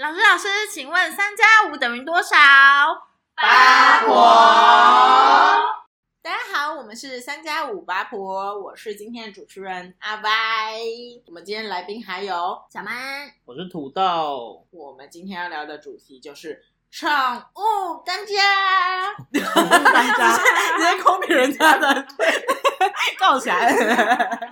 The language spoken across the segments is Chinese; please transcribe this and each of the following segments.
老师，老师，请问三加五等于多少？八婆。大家好，我们是三加五八婆，我是今天的主持人阿歪。我们今天来宾还有小曼，我是土豆。我们今天要聊的主题就是宠物当家。宠物当家，直接抠别人家的，告起来。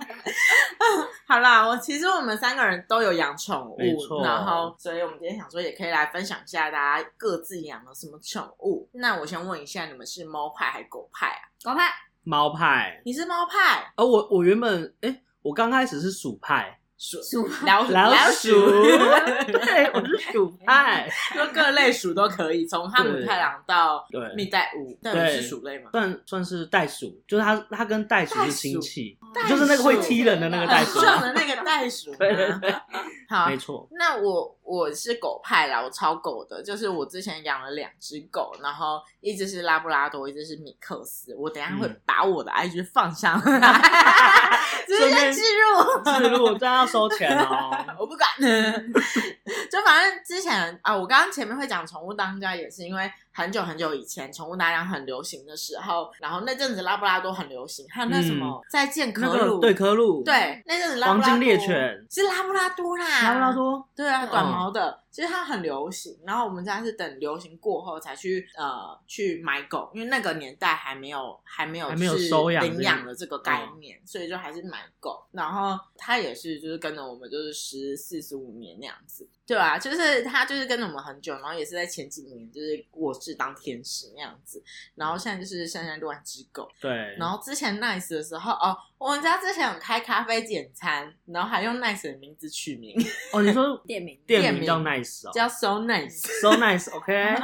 好啦，我其实我们三个人都有养宠物，然后，所以我们今天想说，也可以来分享一下大家各自养了什么宠物。那我先问一下，你们是猫派还是狗派啊？狗派，猫派。你是猫派？哦，我我原本哎、欸，我刚开始是鼠派。鼠鼠老老鼠，对，我是鼠派，说各类鼠都可以，从哈姆太郎到对蜜袋鼯，对，是鼠类吗？算算是袋鼠，就是它，它跟袋鼠是亲戚，就是那个会踢人的那个袋鼠，撞的那个袋鼠，对对对，好，没错。那我我是狗派啦，我超狗的，就是我之前养了两只狗，然后一只是拉布拉多，一只是米克斯。我等一下会把我的 IG 放上来，直接置入，置入，这样要收钱哦。我不敢，就反正之前啊，我刚刚前面会讲宠物当家，也是因为很久很久以前宠物当家很流行的时候，然后那阵子拉布拉多很流行，还有那什么、嗯、再见科鲁、那个，对科鲁，对那阵子拉布拉多。黄金猎犬。是拉布拉多啦，拉布拉多，对啊，短毛的。嗯其实它很流行，然后我们家是等流行过后才去呃去买狗，因为那个年代还没有还没有还没有收养领养的这个概念，嗯，所以就还是买狗。然后它也是就是跟着我们就是十四十五年那样子，对啊，就是它就是跟着我们很久，然后也是在前几年就是过世当天使那样子，然后现在就是现在六万只狗。对，然后之前 Nice 的时候哦，我们家之前有开咖啡简餐，然后还用 Nice 的名字取名。哦，你说店名店名叫 Nice。叫 so nice，so nice，OK。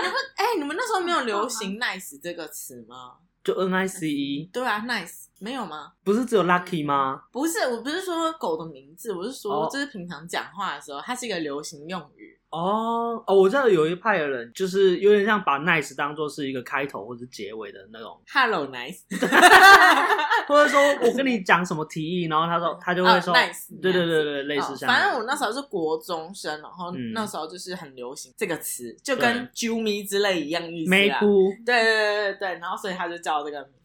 你们哎，你们那时候没有流行 nice 这个词吗？就 N I C E。对啊，nice 没有吗？不是只有 lucky 吗？不是，我不是说狗的名字，我是说这是平常讲话的时候，它是一个流行用语。哦哦，我知道有一派的人就是有点像把 nice 当做是一个开头或者结尾的那种。Hello nice，或者说我跟你讲什么提议，然后他说他就会说、oh, nice，对对对对，类似像、哦。反正我那时候是国中生，然后那时候就是很流行这个词、嗯，就跟啾咪之类一样意思。没哭。对对对对对，然后所以他就叫这个名。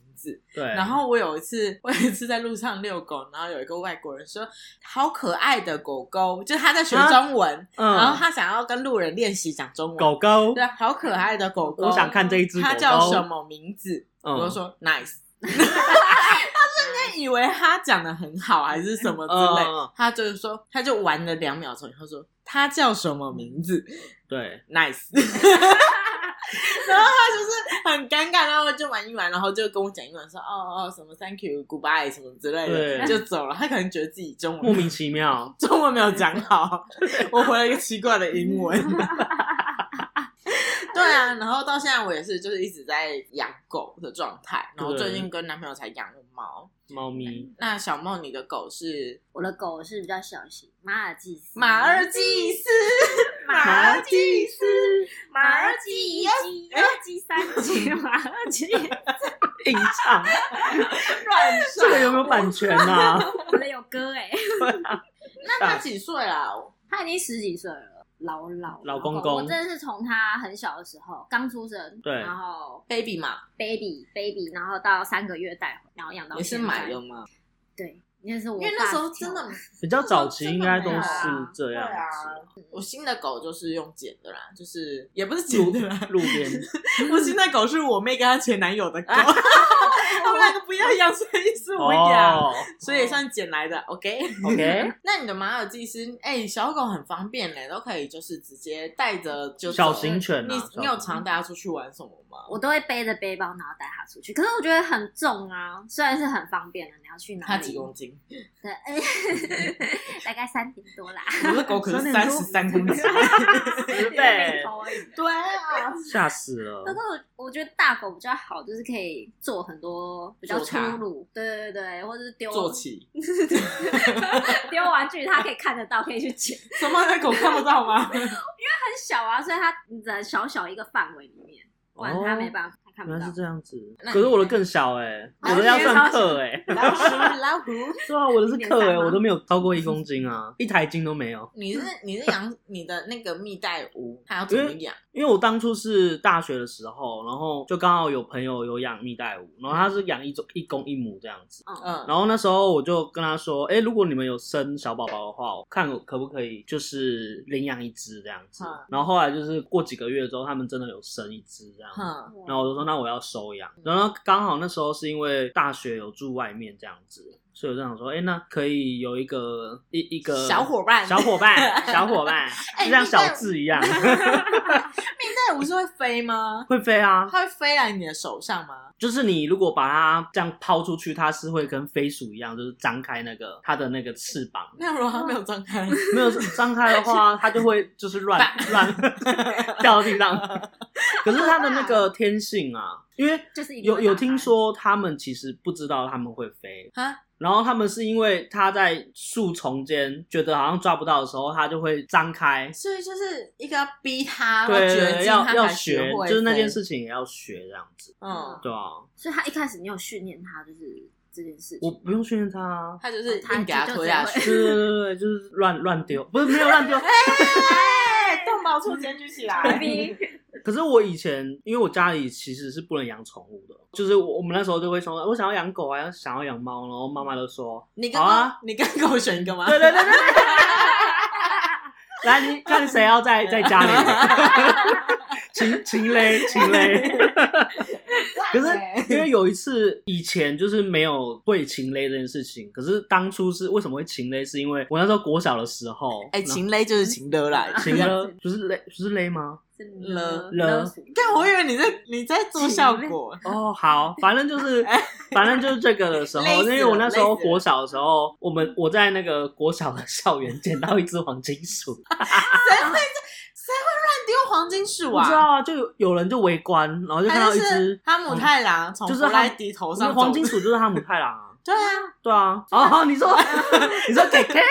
对，然后我有一次，我有一次在路上遛狗，然后有一个外国人说：“好可爱的狗狗。”就是他在学中文、嗯，然后他想要跟路人练习讲中文。狗狗，对，好可爱的狗狗。我想看这一只狗狗。它叫什么名字？嗯、我就说 Nice。他瞬间以为他讲的很好，还是什么之类。嗯、他就是说，他就玩了两秒钟，以后说他叫什么名字？对，Nice。然后他就是很尴尬，然后就玩一玩，然后就跟我讲英文说哦哦什么 Thank you Goodbye 什么之类的，就走了。他可能觉得自己中文莫名其妙，中文没有讲好，我回了一个奇怪的英文。对啊，然后到现在我也是，就是一直在养狗的状态。然后最近跟男朋友才养了猫猫咪。那小梦，你的狗是？我的狗是比较小型，马尔济斯。马尔济斯，马尔基斯，马尔济斯，二级三级，马尔济斯。硬唱，乱这个有没有版权啊？我的有歌哎。那他几岁啦？他已经十几岁了。老老老公公，我真的是从他很小的时候刚出生，对，然后 baby 嘛，baby baby，然后到三个月带回，然后养到。你是买的吗？对。因为那时候真的比较早期，应该都是这样子。啊我新的狗就是用剪的啦，就是也不是剪的啦，路边。我新的狗是我妹跟她前男友的狗 他们两个不要养，所以是我养，oh. 所以也算捡来的。OK OK。那你的马尔济斯，哎、欸，小狗很方便嘞，都可以就是直接带着就小型犬、啊。你你有常带它出去玩什么吗？我都会背着背包，然后带它出去。可是我觉得很重啊，虽然是很方便的，你要去哪里？它几公斤？对，大概三点多啦。我的狗可是三十三公斤，对对啊，吓死了。不过我觉得大狗比较好，就是可以做很多比较粗鲁，对对对，或者是丢坐起，丢玩具他可以看得到，可以去捡。什么？那狗看不到吗？因为很小啊，所以它在小小一个范围里面，不然它没办法。看不到。原来是这样子，可是我的更小哎，我的要算克哎。老鼠 老虎，对啊，我的是克哎，我都没有超过一公斤啊，一台斤都没有。你是你是养你的那个蜜袋鼯，它要怎么养？因为我当初是大学的时候，然后就刚好有朋友有养蜜袋鼯，然后他是养一种一公一母这样子。嗯，然后那时候我就跟他说，哎，如果你们有生小宝宝的话，看可不可以就是领养一只这样子。然后后来就是过几个月之后，他们真的有生一只这样子。然后我就说，那我要收养。然后刚好那时候是因为大学有住外面这样子。所以我就想说，哎、欸，那可以有一个一一个小伙伴，小伙伴，小伙伴，就像小智一样。蜜袋鼯是会飞吗？会飞啊，它会飞来你的手上吗？就是你如果把它这样抛出去，它是会跟飞鼠一样，就是张开那个它的那个翅膀。那如果它没有张开，没有张开的话，它就会就是乱 乱掉到地上。可是它的那个天性啊，因为有有听说他们其实不知道他们会飞啊。然后他们是因为他在树丛间觉得好像抓不到的时候，他就会张开，所以就是一个要逼他，对，要要学，就是那件事情也要学这样子，嗯，对啊。所以他一开始你有训练他，就是这件事情，我不用训练他啊，他就是硬给他拖下去，对对对对，就是乱乱丢，不是没有乱丢，哎，动保处检举起来。可是我以前，因为我家里其实是不能养宠物的，就是我们那时候就会说，我想要养狗啊，想要养猫，然后妈妈就说，你跟啊，你跟狗选一个吗？对对对对，来，你看谁要在在家里，情情勒情勒。可是因为有一次以前就是没有会情勒这件事情，可是当初是为什么会情勒？是因为我那时候国小的时候，哎，情勒就是情勒来，情勒不是勒，不是勒吗？了了，但我以为你在你在做效果哦。好，反正就是 反正就是这个的时候，因为我那时候国小的时候，我们我在那个国小的校园捡到一只黄金鼠。黄金鼠啊？你知道啊，就有有人就围观，然后就看到一只哈姆太郎从弗莱迪头上，黄金鼠就是哈姆太郎啊。对啊，对啊。哦，你说 你说给给，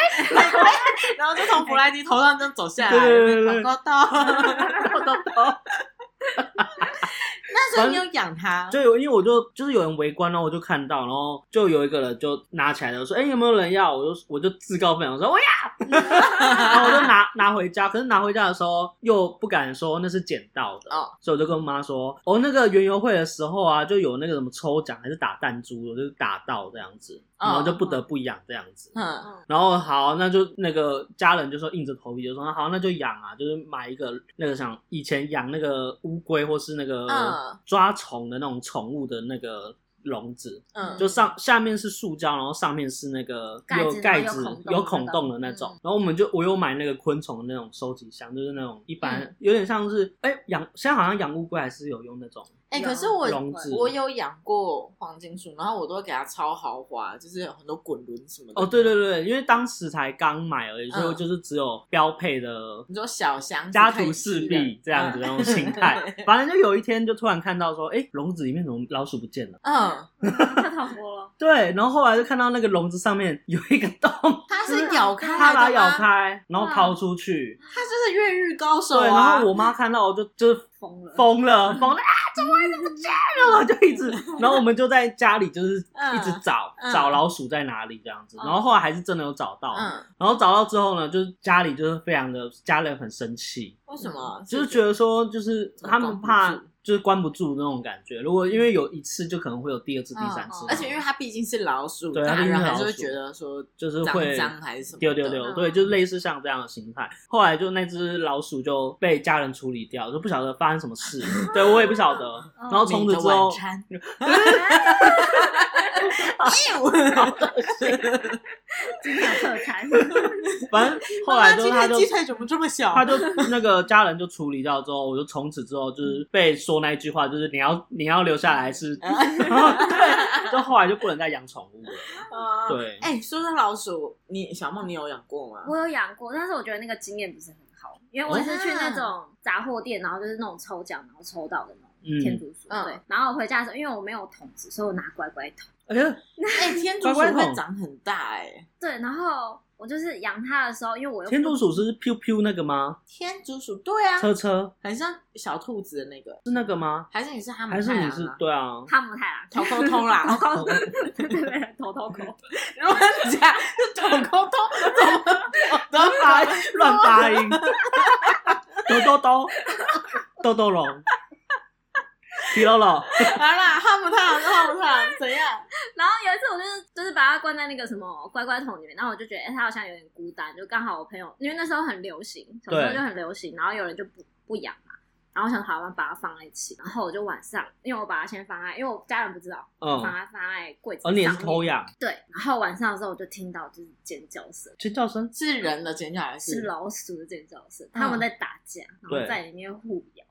然后就从弗莱迪头上这样走下来，对高高到。那时候你有养它？就有，因为我就就是有人围观，然后我就看到，然后就有一个人就拿起来了，说：“哎，有没有人要？”我就我就自告奋勇说：“我要。”然后我就拿拿回家，可是拿回家的时候又不敢说那是捡到的，哦，所以我就跟我妈说：“哦，那个园游会的时候啊，就有那个什么抽奖还是打弹珠，我就是打到这样子。”然后就不得不养这样子，嗯，然后好，那就那个家人就说硬着头皮就说好，那就养啊，就是买一个那个像以前养那个乌龟或是那个抓虫的那种宠物的那个笼子，嗯，就上下面是塑胶，然后上面是那个有盖子有孔洞的那种，然后我们就我有买那个昆虫的那种收集箱，就是那种一般有点像是哎养，现在好像养乌龟还是有用那种。哎、欸，可是我我有养过黄金鼠，然后我都会给它超豪华，就是有很多滚轮什么的。哦，对对对，因为当时才刚买而已，所以就是只有标配的，你说小箱家徒四壁这样子那种形态。反正就有一天就突然看到说，哎，笼子里面怎么老鼠不见了？嗯，太好多了。对，然后后来就看到那个笼子上面有一个洞，它是咬开，它把它咬开，然后掏出去。它就是越狱高手啊！对，然后我妈看到我就就是。疯了，疯了，疯了啊！怎么会这么贱了？就一直，然后我们就在家里，就是一直找找老鼠在哪里这样子。然后后来还是真的有找到，然后找到之后呢，就是家里就是非常的家人很生气。为什么？就是觉得说，就是他们怕。就是关不住那种感觉，如果因为有一次，就可能会有第二次、第三次。而且因为它毕竟是老鼠，对，它还是会觉得说就是会脏还是什么丢丢丢，对，就类似像这样的形态。后来就那只老鼠就被家人处理掉，就不晓得发生什么事，对我也不晓得。然后从此之后，今天 有特产。反正后来就他就鸡腿怎么这么小？他就那个家人就处理掉之后，我就从此之后就是被说那一句话，就是你要你要留下来是，对，就后来就不能再养宠物了。对，哎，说到老鼠，你小梦你有养过吗？我有养过，但是我觉得那个经验不是很好，因为我是去那种杂货店，然后就是那种抽奖，然后抽到的那种天竺鼠。对，然后我回家的时候，因为我没有桶子，所以我拿乖乖桶。哎呀，哎，天竺鼠会长很大哎。对，然后我就是养它的时候，因为我天竺鼠是 Q Q 那个吗？天竺鼠对啊，车车很像小兔子的那个，是那个吗？还是你是哈姆还是你是对啊？哈姆太郎，头抠抠啦，头抠，对对对，头头抠。如果你家是头抠抠，怎么乱发乱发音？兜兜兜，兜兜龙。皮喽喽，来啦，哈姆太郎，哈姆太郎怎样？然后有一次，我就是就是把它关在那个什么乖乖桶里面，然后我就觉得，哎、欸，它好像有点孤单。就刚好我朋友，因为那时候很流行，小时候就很流行，然后有人就不不养嘛，然后我想好好把它放在一起。然后我就晚上，因为我把它先放在，因为我家人不知道，嗯，把它放在柜子上。而、哦、你也是偷养？对。然后晚上的时候，我就听到就是尖叫声，尖叫声是人的尖叫还是？是老鼠的尖叫声？他们在打架，然后在里面互咬。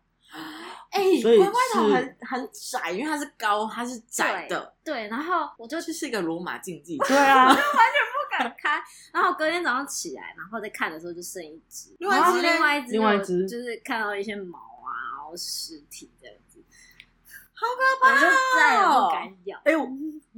哎、欸，乖乖头很很窄，因为它是高，它是窄的。对，对然后我就这是一个罗马竞技。对啊就，完全 不敢开。然后隔天早上起来，然后再看的时候就剩一只，另外一只，另外一只，另外一只就是看到一些毛啊，然后尸体这样子，好可怕、哦！我就再也不敢咬。哎、欸。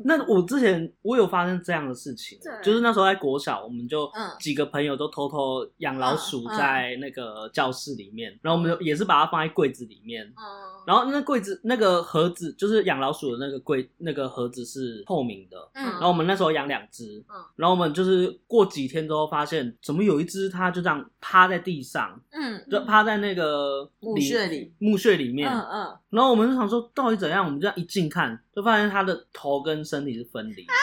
那我之前我有发生这样的事情，就是那时候在国小，我们就几个朋友都偷偷养老鼠在那个教室里面，嗯嗯、然后我们就也是把它放在柜子里面，嗯、然后那柜子那个盒子就是养老鼠的那个柜那个盒子是透明的，嗯、然后我们那时候养两只，嗯、然后我们就是过几天之后发现，怎么有一只它就这样趴在地上，嗯，就趴在那个墓穴里墓穴里面，嗯嗯，然后我们就想说到底怎样，我们就这样一近看，就发现他的头跟身体是分离。啊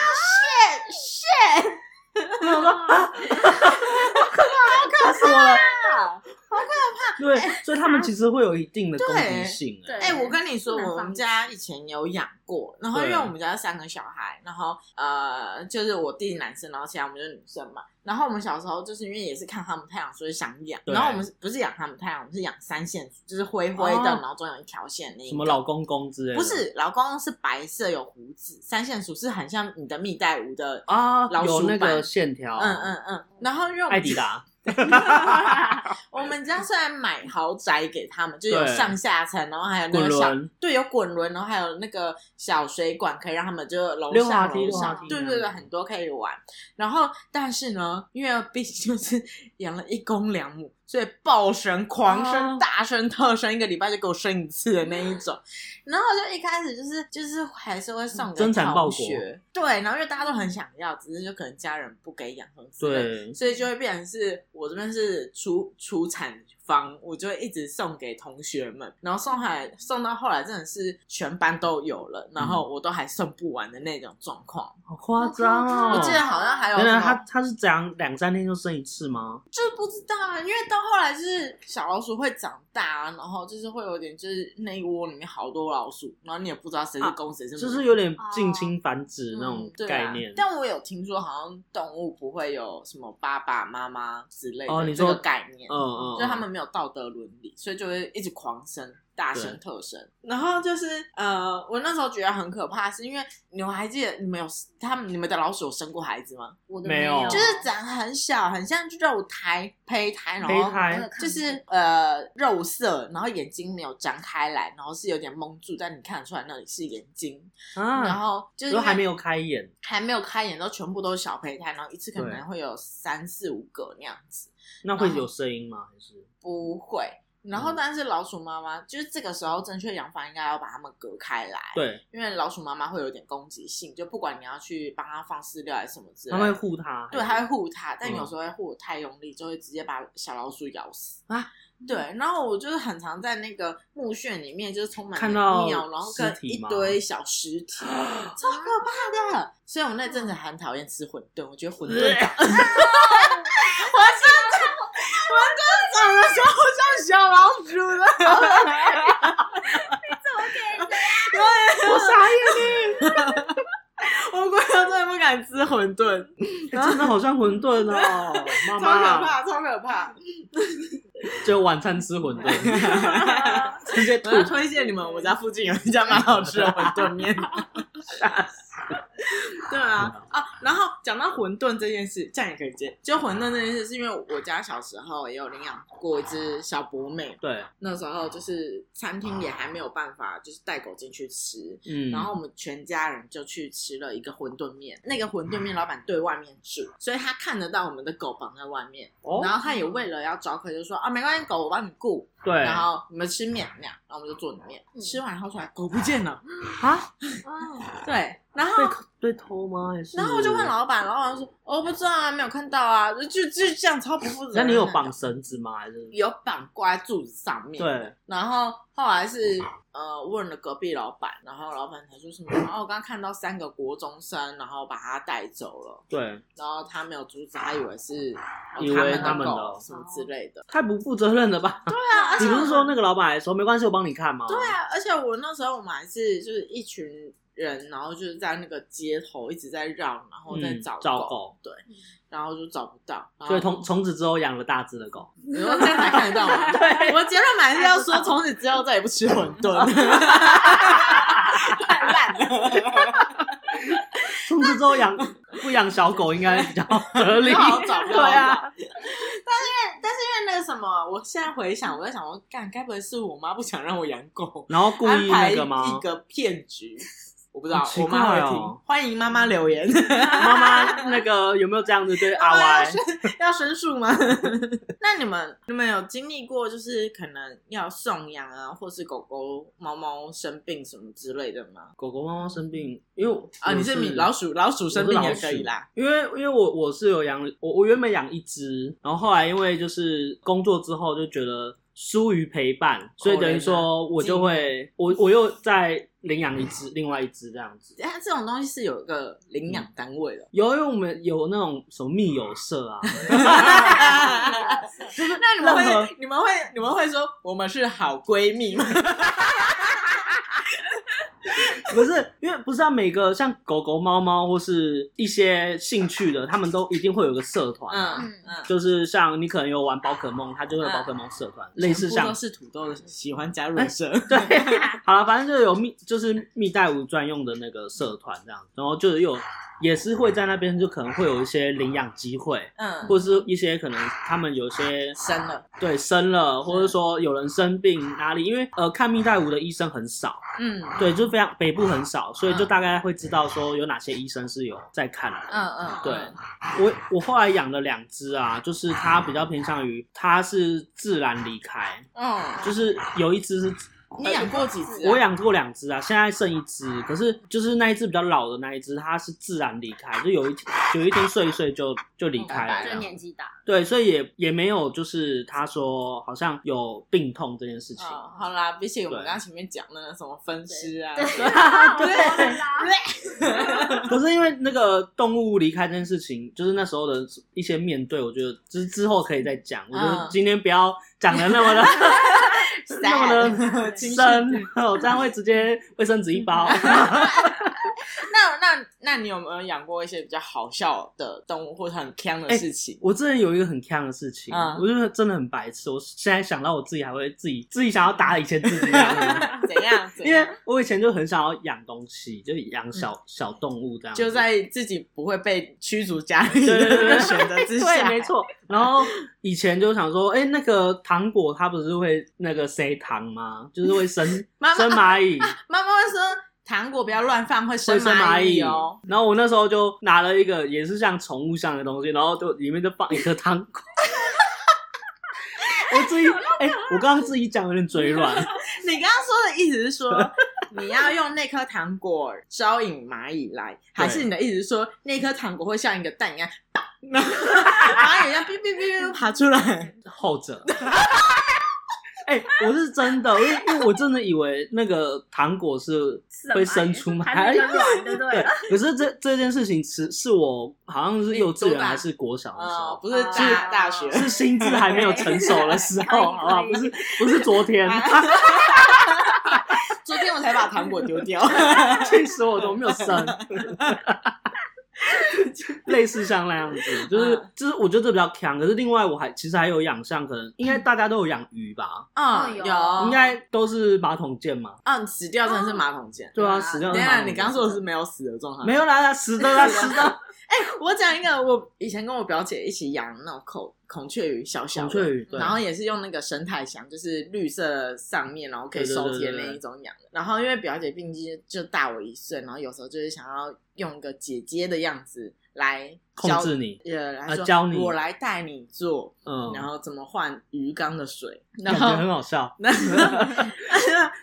，shit shit！我说啊，好可怕，好可怕，好可怕。对，所以他们其实会有一定的攻击性。哎，我跟你说，我们家以前有养过，然后因为我们家三个小孩，然后呃，就是我弟弟男生，然后其他我们就是女生嘛。然后我们小时候就是因为也是看他们太阳，所以想养。然后我们不是养他们太阳，我们是养三线鼠，就是灰灰的，然后中有一条线那。什么老公公之类的？不是，老公公是白色有胡子，三线鼠是很像你的蜜袋鼯的啊，有那个线条。嗯嗯嗯。然后因为艾迪达。我们家虽然买豪宅给他们，就有上下层，然后还有那个小对，有滚轮，然后还有那个小水管，可以让他们就楼上楼上，对对对，很多可以玩。然后但是呢，因为毕竟就是养了一公两母。所以爆生、狂生、大生、特生，一个礼拜就给我生一次的那一种。然后就一开始就是就是还是会送给同学，对。然后因为大家都很想要，只是就可能家人不给养，对，所以就会变成是我这边是出出产方，我就会一直送给同学们。然后送回来送到后来真的是全班都有了，然后我都还送不完的那种状况，好夸张哦！我记得好像还有，原来他他是这样两三天就生一次吗？就不知道啊，因为到。后来就是小老鼠会长大，然后就是会有点，就是那一窝里面好多老鼠，然后你也不知道谁是公谁是母，就是有点近亲繁殖那种概念。啊、但我有听说，好像动物不会有什么爸爸妈妈之类的哦，你这个概念，嗯嗯，就他们没有道德伦理，所以就会一直狂生。大生特生，然后就是呃，我那时候觉得很可怕，是因为你们还记得你们有他们你们的老鼠有生过孩子吗？我的没有，就是长很小，很像肉胎胚胎，然后就是呃肉色，然后眼睛没有张开来，然后是有点蒙住，但你看得出来那里是眼睛，啊、然后就是还没有开眼，还没有开眼，都全部都是小胚胎，然后一次可能会有三四五个那样子。那会有声音吗？还是不会？然后，但是老鼠妈妈、嗯、就是这个时候正确养法应该要把它们隔开来，对，因为老鼠妈妈会有点攻击性，就不管你要去帮它放饲料还是什么之类的，它会护它，对，它会护它，但有时候会护太用力，就会直接把小老鼠咬死。啊。对，然后我就是很常在那个墓穴里面，就是充满了鸟，然后跟一堆小尸体，超可怕的。所以我那阵子很讨厌吃馄饨，我觉得馄饨 长，我真的，馄饨长的时候像小老鼠的。你怎么可以？我傻眼你。我过年真的不敢吃馄饨，真的好像馄饨哦，妈妈，超可怕，超可怕。就晚餐吃馄饨，直接我推荐你们，我家附近有一家蛮好吃的馄饨面。吓死！对啊啊！然后讲到馄饨这件事，这样也可以接。就馄饨这件事，是因为我家小时候也有领养过一只小博美。对，那时候就是餐厅也还没有办法，就是带狗进去吃。嗯，然后我们全家人就去吃了一个馄饨面。那个馄饨面老板对外面住，所以他看得到我们的狗绑在外面。哦，然后他也为了要招客，就说啊，没关系，狗我帮你顾。对，然后你们吃面那样，然后我们就做里面。吃完以后出来，狗不见了。啊？对。然后被被偷吗？还是？然后我就问老板，老板说：“我不知道啊，没有看到啊。”就就这样超不负责任。那你有绑绳子吗？还是有绑挂在柱子上面？对。然后后来是呃问了隔壁老板，然后老板才说什么？然后我刚刚看到三个国中生，然后把他带走了。对。然后他没有阻止，他以为是以为他们的什么之类的。太不负责任了吧？对啊。你不是说那个老板还说没关系，我帮你看吗？对啊。而且我那时候我们还是就是一群。人，然后就是在那个街头一直在绕，然后在找狗，找狗，对，然后就找不到，所以从从此之后养了大只的狗。你说这样才看得到吗？对，我结论还是要说，从此之后再也不吃馄饨，太烂了。从此之后养不养小狗应该比较合理，好找，对啊。但是因为但是因为那个什么，我现在回想，我在想我，干，该不会是我妈不想让我养狗，然后故意那个吗？一个骗局。我不知道，哦、我妈会听。欢迎妈妈留言。妈妈，那个有没有这样子对 阿歪 要申诉吗？那你们你们有经历过，就是可能要送养啊，或是狗狗、猫猫生病什么之类的吗？狗狗、猫猫生病，因为啊，你是米老鼠，老鼠生病也可以啦。因为因为我我是有养，我我原本养一只，然后后来因为就是工作之后就觉得疏于陪伴，所以等于说我就会我我又在。领养一只，另外一只这样子。哎，这种东西是有一个领养单位的，有，因为我们有那种什么密友社啊。就是那你们会，你们会，你们会说我们是好闺蜜吗？不是，因为不是啊，每个像狗狗、猫猫或是一些兴趣的，他们都一定会有个社团。嗯嗯，就是像你可能有玩宝可梦，他就会有宝可梦社团，类似像。都是土豆喜欢加入社。对，好了，反正就有蜜，就是蜜袋鼯专用的那个社团这样，然后就是有。也是会在那边，就可能会有一些领养机会，嗯，或者是一些可能他们有些生了，对，生了，或者说有人生病哪里，因为呃看蜜袋鼯的医生很少，嗯，对，就非常北部很少，所以就大概会知道说有哪些医生是有在看的，嗯嗯，对，我我后来养了两只啊，就是它比较偏向于它是自然离开，嗯，就是有一只是。你养过几只、啊？我养过两只啊，现在剩一只。可是就是那一只比较老的那一只，它是自然离开，就有一天有一天睡一睡就就离开了，就年纪大。对，所以也也没有就是他说好像有病痛这件事情。哦、好啦，比起我们刚刚前面讲的那什么分尸啊，对，对，可是因为那个动物离开这件事情，就是那时候的一些面对，我觉得之之后可以再讲。我觉得今天不要讲的那么的。那么的深，哦，这样会直接卫生纸一包。那那那你有没有养过一些比较好笑的动物，或者很坑的事情？欸、我之前有一个很坑的事情，嗯、我觉得真的很白痴。我现在想到我自己，还会自己自己想要打以前自己 怎样？因为我以前就很想要养东西，就养小、嗯、小动物这样。就在自己不会被驱逐家里的选择之下，对，没错。然后以前就想说，哎、欸，那个糖果它不是会那个塞糖吗？就是会生生蚂蚁。妈妈会说。糖果不要乱放，会生蚂蚁哦。然后我那时候就拿了一个也是像宠物像的东西，然后就里面就放一颗糖果。我自己哎、欸，我刚刚自己讲有点嘴软。你刚刚说的意思是说 你要用那颗糖果招引蚂蚁来，还是你的意思是说那颗糖果会像一个蛋一样，蚂蚁一样哔哔哔爬出来？后者。哎、欸，我是真的，因为因为我真的以为那个糖果是会生出蚂蚁，对 对对。可是这这件事情是是我好像是幼稚园还是国小的时候，不是大大学，是心智还没有成熟的时候，好不好？不是不是昨天，昨天我才把糖果丢掉，气死我都没有生。类似像那样子，就是、嗯、就是，我觉得这比较强。可是另外，我还其实还有养像，可能应该大家都有养鱼吧？嗯，有，应该都是马桶剑嘛。嗯，死掉真的是马桶剑。对啊，死掉。等下，你刚刚说的是没有死的状态？没有啦，死的啦，死的。哎、欸，我讲一个，我以前跟我表姐一起养那种孔孔雀鱼，小小的，孔雀鱼，然后也是用那个生态箱，就是绿色上面，然后可以收贴那一种养的。然后因为表姐毕竟就大我一岁，然后有时候就是想要用一个姐姐的样子。来控制你，呃，来教你，我来带你做，嗯，然后怎么换鱼缸的水，然后很好笑，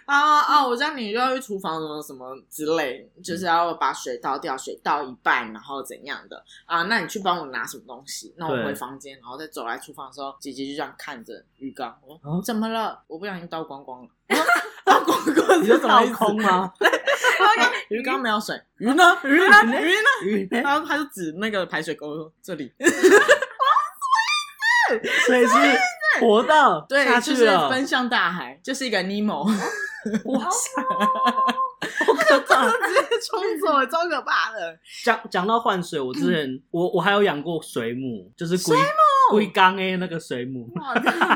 啊 啊，我叫你要去厨房什么什么之类，就是要把水倒掉，水倒一半，然后怎样的啊？那你去帮我拿什么东西？那我回房间，然后再走来厨房的时候，姐姐就这样看着鱼缸，我说、啊、怎么了？我不小心倒光光了，你就倒空吗？鱼缸没有水，鱼呢？鱼呢？鱼呢？鱼呢？然后他就指那个排水沟说：“这里。”水是活的，对，就是奔向大海，就是一个尼莫。哇塞，好可怕！直接冲走，超可怕的。讲讲到换水，我之前我我还有养过水母，就是龟龟缸诶那个水母，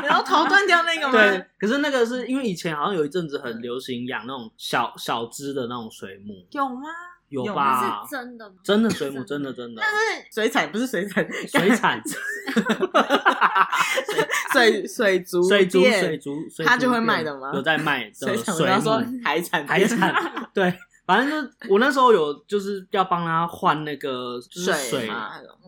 然后头断掉那个吗？对，可是那个是因为以前好像有一阵子很流行养那种小小只的那种水母，有吗？有吧？是真的吗？真的水母，真的真的。但是水产不是水产，水产，水水族水族水族，他就会卖的吗？有在卖的水产，我说海产海产，对。反正就我那时候有就是要帮他换那个水，水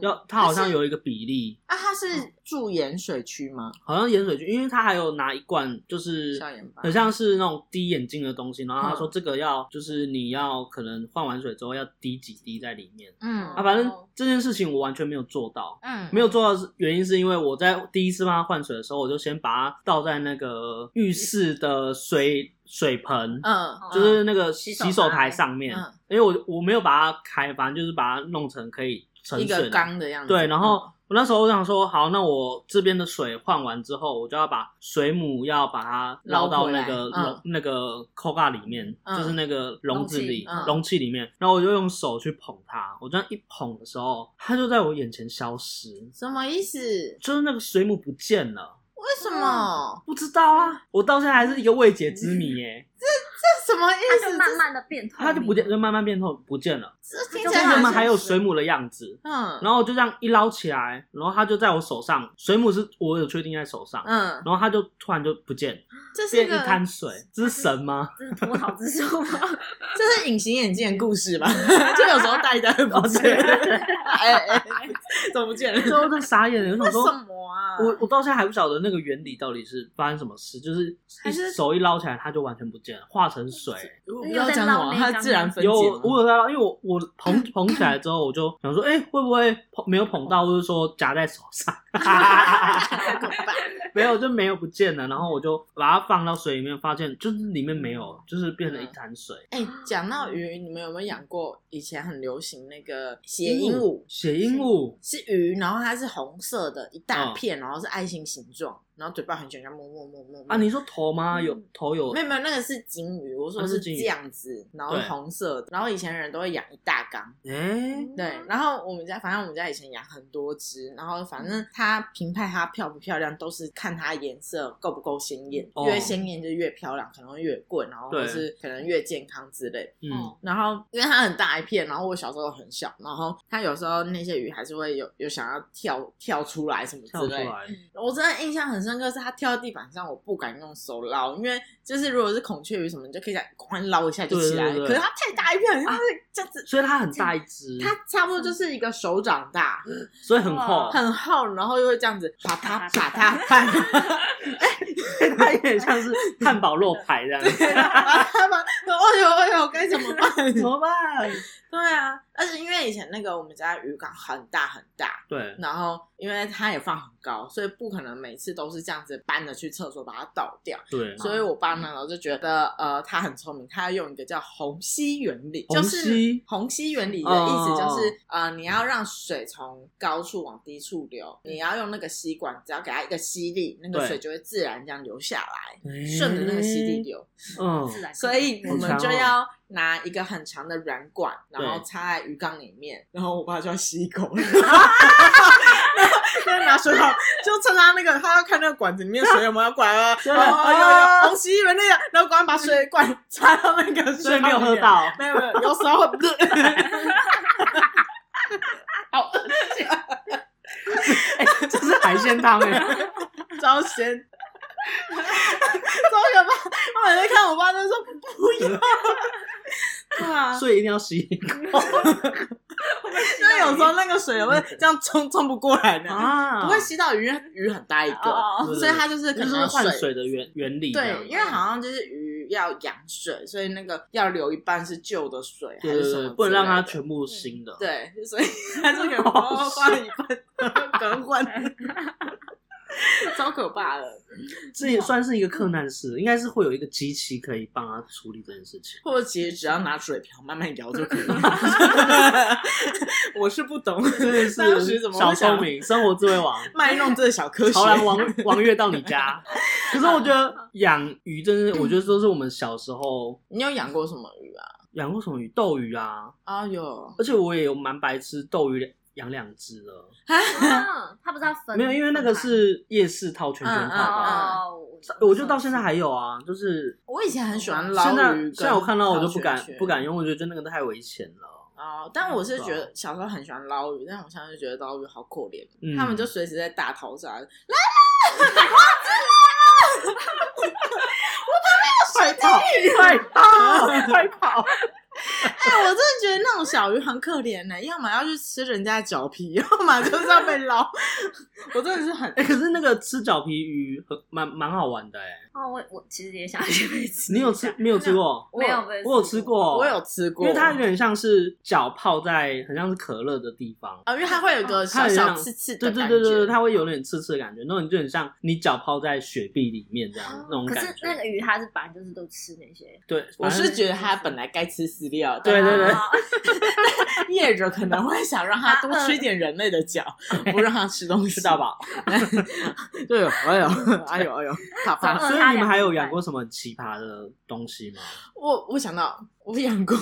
要他好像有一个比例啊，他是住盐水区吗？好像盐水区，因为他还有拿一罐就是很像是那种滴眼镜的东西，然后他说这个要就是你要可能换完水之后要滴几滴在里面，嗯啊，反正这件事情我完全没有做到，嗯，没有做到原因是因为我在第一次帮他换水的时候，我就先把它倒在那个浴室的水。水盆，嗯，就是那个洗手台上面，嗯，因为我我没有把它开，反正就是把它弄成可以盛水的一个缸的样子。对，然后我那时候我想说，好，那我这边的水换完之后，我就要把水母要把它捞到那个笼那个扣盖里面，就是那个笼子里容器里面，然后我就用手去捧它，我这样一捧的时候，它就在我眼前消失。什么意思？就是那个水母不见了。为什么？不知道啊，我到现在还是一个未解之谜耶。这这什么意思？慢慢的变透，它就不见，就慢慢变透，不见了。这听起来还有水母的样子。嗯，然后就这样一捞起来，然后它就在我手上。水母是我有确定在手上。嗯，然后它就突然就不见，这是变一滩水。这是神吗？这是脱逃之术吗？这是隐形眼镜的故事吧？就有时候戴一戴会不见。哎哎，怎么不见了？最后都傻眼，我想说什么啊？我我到现在还不晓得那个原理到底是发生什么事，就是一手一捞起来，它就完全不见了。化成水，不要讲什么，它自然分解。有我有在捞，因为我我捧捧起来之后，我就想说，哎、欸，会不会捧没有捧到，或者说夹在手上？没有，就没有不见了。然后我就把它放到水里面，发现就是里面没有，就是变成一滩水。哎、欸，讲到鱼，你们有没有养过？以前很流行那个血鹦鹉，血鹦鹉是鱼，然后它是红色的一大片，然后是爱心形状。然后嘴巴很小，像摸摸摸摸啊！你说头吗？有头有？没有没有，那个是金鱼。我说是这样子，然后红色的。然后以前人都会养一大缸。哎，对。然后我们家，反正我们家以前养很多只。然后反正它评判它漂不漂亮，都是看它颜色够不够鲜艳。越鲜艳就越漂亮，可能会越贵，然后或是可能越健康之类。嗯。然后因为它很大一片，然后我小时候很小，然后它有时候那些鱼还是会有有想要跳跳出来什么之类。我真的印象很。深刻是它跳到地板上，我不敢用手捞，因为就是如果是孔雀鱼什么，你就可以在快捞一下就起来。可是它太大一片，它是这样子，所以它很大一只，它差不多就是一个手掌大，所以很厚，很厚，然后又会这样子把它把它拌，哎，它有点像是汉堡肉排这样子，哎呦哎呦，该怎么办？怎么办？对啊，而且因为以前那个我们家鱼缸很大很大，对，然后因为它也放很高，所以不可能每次都是这样子搬着去厕所把它倒掉。对，所以我爸呢我就觉得，呃，他很聪明，他要用一个叫虹吸原理，就是虹吸原理的意思就是，哦、呃，你要让水从高处往低处流，你要用那个吸管，只要给它一个吸力，那个水就会自然这样流下来，顺着那个吸力流。嗯，自然。所以我们就要。拿一个很长的软管，然后插在鱼缸里面，然后我爸就要吸一口，然后 再拿水桶，就趁他那个他要看那个管子里面水有没有管啊，有有有，虹吸原理，然后赶快把水管 插到那个水，没有喝到，没有没有，有时候会，好恶心，这是海鲜汤哎，超鲜。超可怕！我每次看我爸都说不要。对啊，所以一定要吸一口。因为有时候那个水会这样冲冲不过来的啊，不会吸到鱼，鱼很大一个，所以它就是可能换水的原原理。对，因为好像就是鱼要养水，所以那个要留一半是旧的水，还是什么，不能让它全部新的。对，所以它这个换一半 更换。超可怕的，这也算是一个克难事，应该是会有一个机器可以帮他处理这件事情，或者其实只要拿水瓢慢慢摇就可以了。我是不懂，真的是小聪明，生活智慧王 卖弄这个小科学。好来王王月到你家，可是我觉得养鱼真是，我觉得 都是我们小时候。你有养过什么鱼啊？养过什么鱼？斗鱼啊！啊有，而且我也有蛮白痴斗鱼的。养两只了，他不知道分没有，因为那个是夜市套圈圈套的，我就到现在还有啊，就是我以前很喜欢捞鱼，现在现在我看到我就不敢不敢用，我觉得那个太危险了。哦，但我是觉得小时候很喜欢捞鱼，但我现在就觉得捞鱼好可怜，他们就随时在大逃杀，来了，花枝来了，我旁边有水滴，快跑，快跑！哎、欸，我真的觉得那种小鱼很可怜呢、欸，要么要去吃人家的脚皮，要么就是要被捞。我真的是很……哎、欸，可是那个吃脚皮鱼很蛮蛮好玩的哎、欸。哦，我我其实也想去吃。你有吃？没有吃过？没有，我有吃过，我有吃过，因为它有点像是脚泡在很像是可乐的地方啊，因为它会有一个小小刺刺的感觉，对对对对，它会有点刺刺的感觉，那种就很像你脚泡在雪碧里面这样那种感觉。可是那个鱼它是本来就是都吃那些，对，我是觉得它本来该吃对对对，业者可能会想让他多吃一点人类的脚，不让他吃东西，知道吧？对，哎呦，哎呦，哎呦，怕怕。所以你们还有养过？什么奇葩的东西吗？我我想到我养过。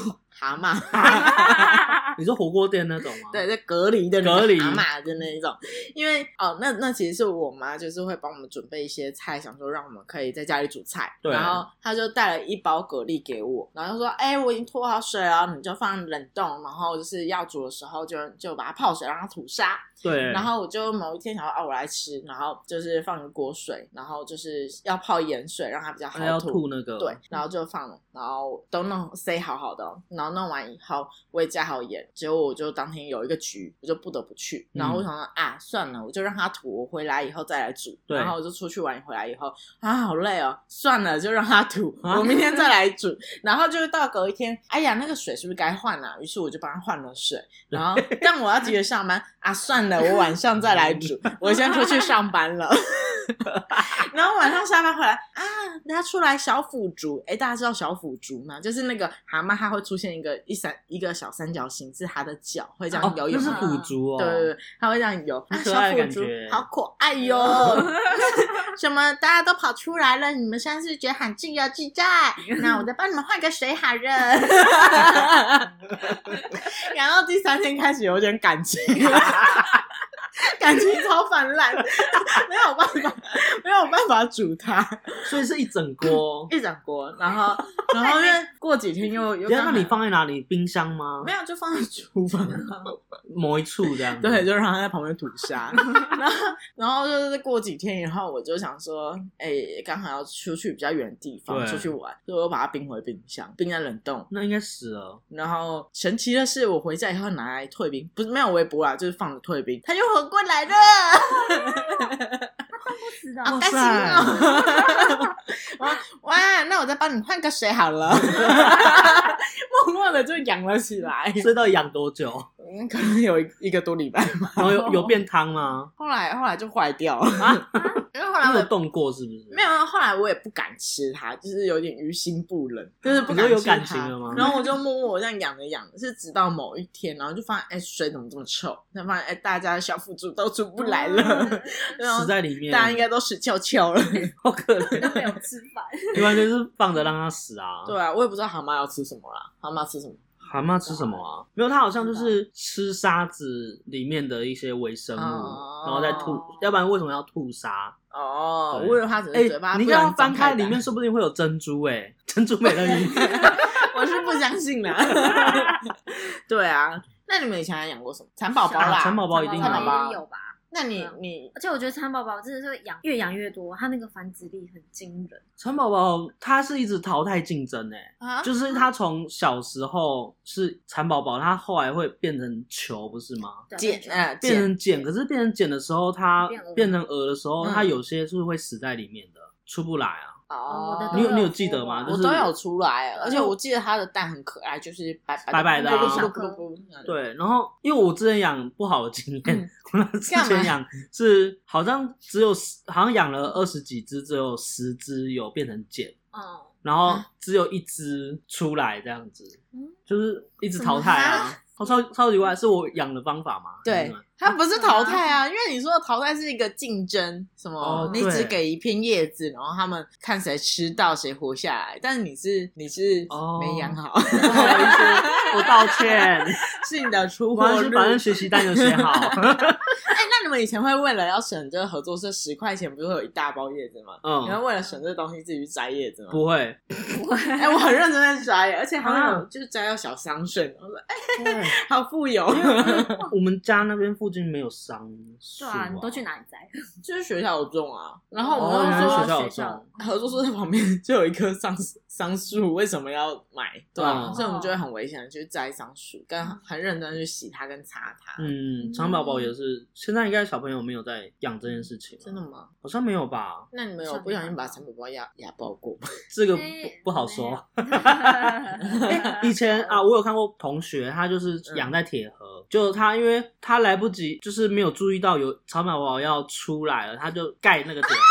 蛤蟆，你说火锅店那种吗？对，在隔离的隔离蛤蟆的那一种，因为哦，那那其实是我妈，就是会帮我们准备一些菜，想说让我们可以在家里煮菜。对，然后她就带了一包蛤蜊给我，然后就说：“哎、欸，我已经脱好水了，你就放冷冻，然后就是要煮的时候就就把它泡水，让它吐沙。”对，然后我就某一天想说：“哦，我来吃。”然后就是放个锅水，然后就是要泡盐水，让它比较好吐。要吐那个。对，然后就放了，然后都弄塞好好的，然后弄完以后，我也加好盐，结果我就当天有一个局，我就不得不去。然后我想说、嗯、啊，算了，我就让他吐，我回来以后再来煮。对然后我就出去玩，回来以后啊，好累哦，算了，就让他吐，啊、我明天再 来煮。然后就是到隔一天，哎呀，那个水是不是该换了？于是我就帮他换了水。然后但我要急着上班啊，算了，我晚上再来煮，我先出去上班了。然后晚上下班回来啊，人家出来小腐竹，哎，大家知道小腐竹吗？就是那个蛤蟆，它会出现一个一三一个小三角形，是它的脚会这样游泳。哦、是腐竹哦。对对对，它会这样游。啊，小腐竹，好可爱哟！什么？大家都跑出来了，你们现在是觉得很自由自在？那我再帮你们换个水好了。然后第三天开始有点感情。感情超泛滥，没有办法，没有办法煮它，所以是一整锅，一整锅。然后，然后因为过几天又又，那你放在哪里？冰箱吗？没有，就放在厨房某一处这样。对，就让它在旁边吐沙。然后，然后就是过几天以后，我就想说，哎，刚好要出去比较远的地方出去玩，所以我把它冰回冰箱，冰在冷冻。那应该死了。然后神奇的是，我回家以后拿来退冰，不是没有微波啦，就是放着退冰，它又很。过来了，好开心哦！哇哇，那我再帮你换个水好了。默默的就养了起来。所以到底养多久？嗯，可能有一个多礼拜吧。然后有有变汤吗？后来后来就坏掉了。啊因为后来没有动过，是不是？没有，后来我也不敢吃它，就是有点于心不忍，就是不敢吃它。有感情了吗？然后我就默默这样养着养着，是直到某一天，然后就发现，哎，水怎么这么臭？才发现，哎，大家的小腐竹都出不来了，死在里面，大家应该都死翘翘了，好可怜，都没有吃饭。一般就是放着让它死啊。对啊，我也不知道蛤蟆要吃什么啦。蛤蟆吃什么？蛤蟆吃什么啊？没有，它好像就是吃沙子里面的一些微生物，然后再吐。要不然为什么要吐沙？哦，我以为它只是嘴巴。你刚刚翻开里面，说不定会有珍珠诶，珍珠美人鱼。我是不相信的。对啊，那你们以前还养过什么蚕宝宝啦？蚕宝宝一定有吧？那你你，而且我觉得蚕宝宝真的是养越养越多，它那个繁殖力很惊人。蚕宝宝它是一直淘汰竞争诶、啊、就是它从小时候是蚕宝宝，它后来会变成球，不是吗？茧，呃，变成茧。可是变成茧的时候，它变成蛾的时候，它有些是会死在里面的，出不来啊。哦、oh，你有你有记得吗？我都有出来，而且我记得它的蛋很可爱，就是白白白的，啊，对，然后因为我之前养不好的经验，嗯、我之前养是好像只有好像养了二十几只，只有十只有变成茧，哦，然后只有一只出来这样子，嗯，就是一直淘汰啊。超超超级怪，是我养的方法吗？对，它不是淘汰啊，因为你说的淘汰是一个竞争，什么、哦、你只给一片叶子，然后他们看谁吃到谁活下来。但是你是你是没养好，我道歉，是你的出货率，反正学习单有写好。哎，那你们以前会为了要省这个合作社十块钱，不是会有一大包叶子吗？嗯，你会为了省这个东西自己去摘叶子吗？不会，不会。哎，我很认真在摘，而且好像有就是摘到小桑葚，我说哎。好富有，我们家那边附近没有桑树、啊。对啊，你都去哪里摘？就是学校有种啊。然后我们说学校有种，合作社在旁边就有一棵桑桑树，为什么要买？对啊，所以我们就会很危险的去摘桑树，跟很认真去洗它跟擦它。嗯，蚕宝宝也是，现在应该小朋友没有在养这件事情。真的吗？好像没有吧？那你们有不小心把蚕宝宝压压爆过吗？这个不不好说。以前啊，我有看过同学，他就是养在铁盒，就他因为他来不及，就是没有注意到有蚕宝宝要出来了，他就盖那个铁盒，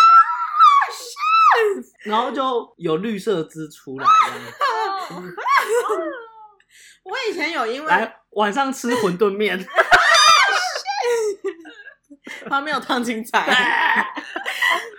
然后就有绿色汁出来这样。我以前有因为晚上吃馄饨面，他没有烫金彩。